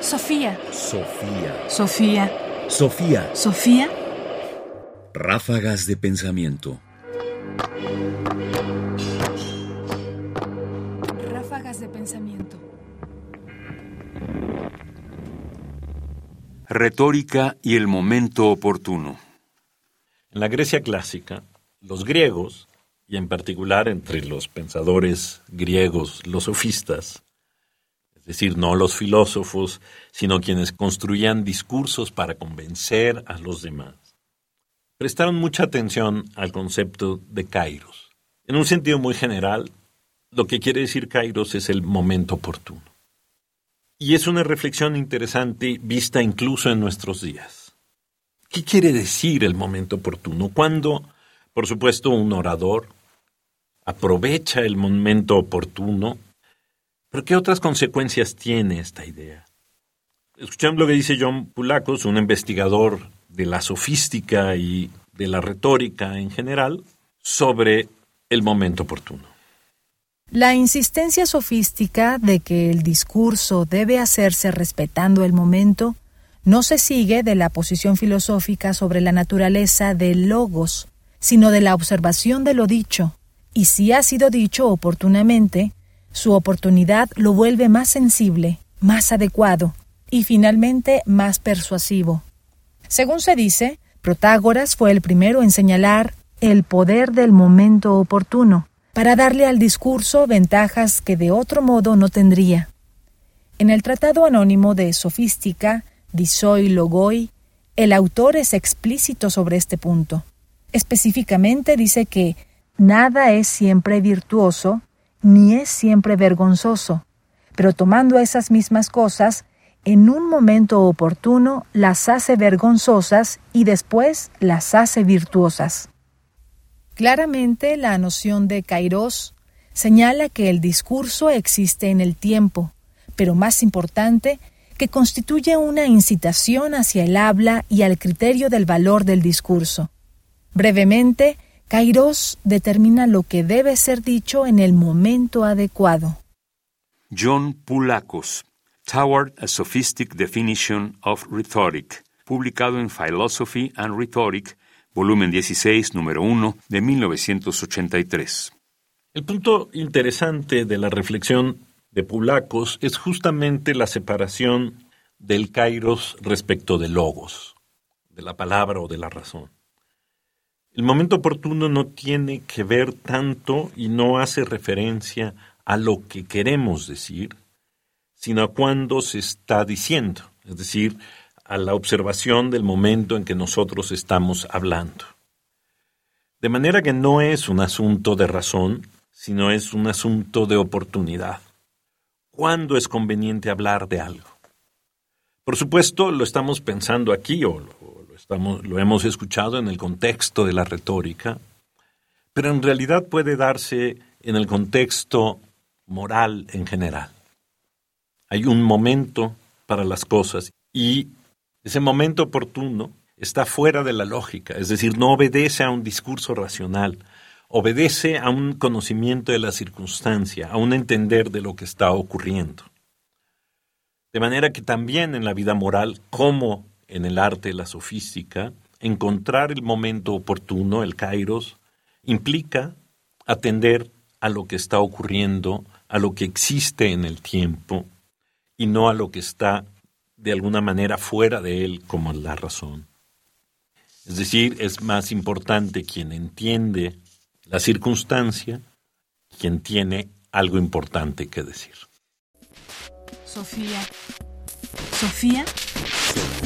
Sofía. Sofía. Sofía. Sofía. Sofía. Ráfagas de pensamiento. Ráfagas de pensamiento. Retórica y el momento oportuno. En la Grecia clásica, los griegos, y en particular entre los pensadores griegos, los sofistas, decir, no los filósofos, sino quienes construían discursos para convencer a los demás, prestaron mucha atención al concepto de kairos. En un sentido muy general, lo que quiere decir kairos es el momento oportuno. Y es una reflexión interesante vista incluso en nuestros días. ¿Qué quiere decir el momento oportuno? Cuando, por supuesto, un orador aprovecha el momento oportuno pero ¿qué otras consecuencias tiene esta idea? Escuchemos lo que dice John Pulacos, un investigador de la sofística y de la retórica en general, sobre el momento oportuno. La insistencia sofística de que el discurso debe hacerse respetando el momento no se sigue de la posición filosófica sobre la naturaleza del logos, sino de la observación de lo dicho, y si ha sido dicho oportunamente, su oportunidad lo vuelve más sensible, más adecuado y finalmente más persuasivo. Según se dice, Protágoras fue el primero en señalar el poder del momento oportuno, para darle al discurso ventajas que de otro modo no tendría. En el Tratado Anónimo de Sofística, Disoi Logoi, el autor es explícito sobre este punto. Específicamente dice que nada es siempre virtuoso ni es siempre vergonzoso, pero tomando esas mismas cosas, en un momento oportuno las hace vergonzosas y después las hace virtuosas. Claramente la noción de kairos señala que el discurso existe en el tiempo, pero más importante, que constituye una incitación hacia el habla y al criterio del valor del discurso. Brevemente, Kairos determina lo que debe ser dicho en el momento adecuado. John Pulakos, Toward a Sophistic Definition of Rhetoric, publicado en Philosophy and Rhetoric, volumen 16, número 1, de 1983. El punto interesante de la reflexión de Pulacos es justamente la separación del kairos respecto del logos, de la palabra o de la razón. El momento oportuno no tiene que ver tanto y no hace referencia a lo que queremos decir, sino a cuándo se está diciendo, es decir, a la observación del momento en que nosotros estamos hablando. De manera que no es un asunto de razón, sino es un asunto de oportunidad. ¿Cuándo es conveniente hablar de algo? Por supuesto, lo estamos pensando aquí o lo hemos escuchado en el contexto de la retórica, pero en realidad puede darse en el contexto moral en general. Hay un momento para las cosas y ese momento oportuno está fuera de la lógica, es decir, no obedece a un discurso racional, obedece a un conocimiento de la circunstancia, a un entender de lo que está ocurriendo. De manera que también en la vida moral, como en el arte, la sofística, encontrar el momento oportuno, el kairos, implica atender a lo que está ocurriendo, a lo que existe en el tiempo, y no a lo que está de alguna manera fuera de él como la razón. Es decir, es más importante quien entiende la circunstancia, quien tiene algo importante que decir. Sofía. Sofía.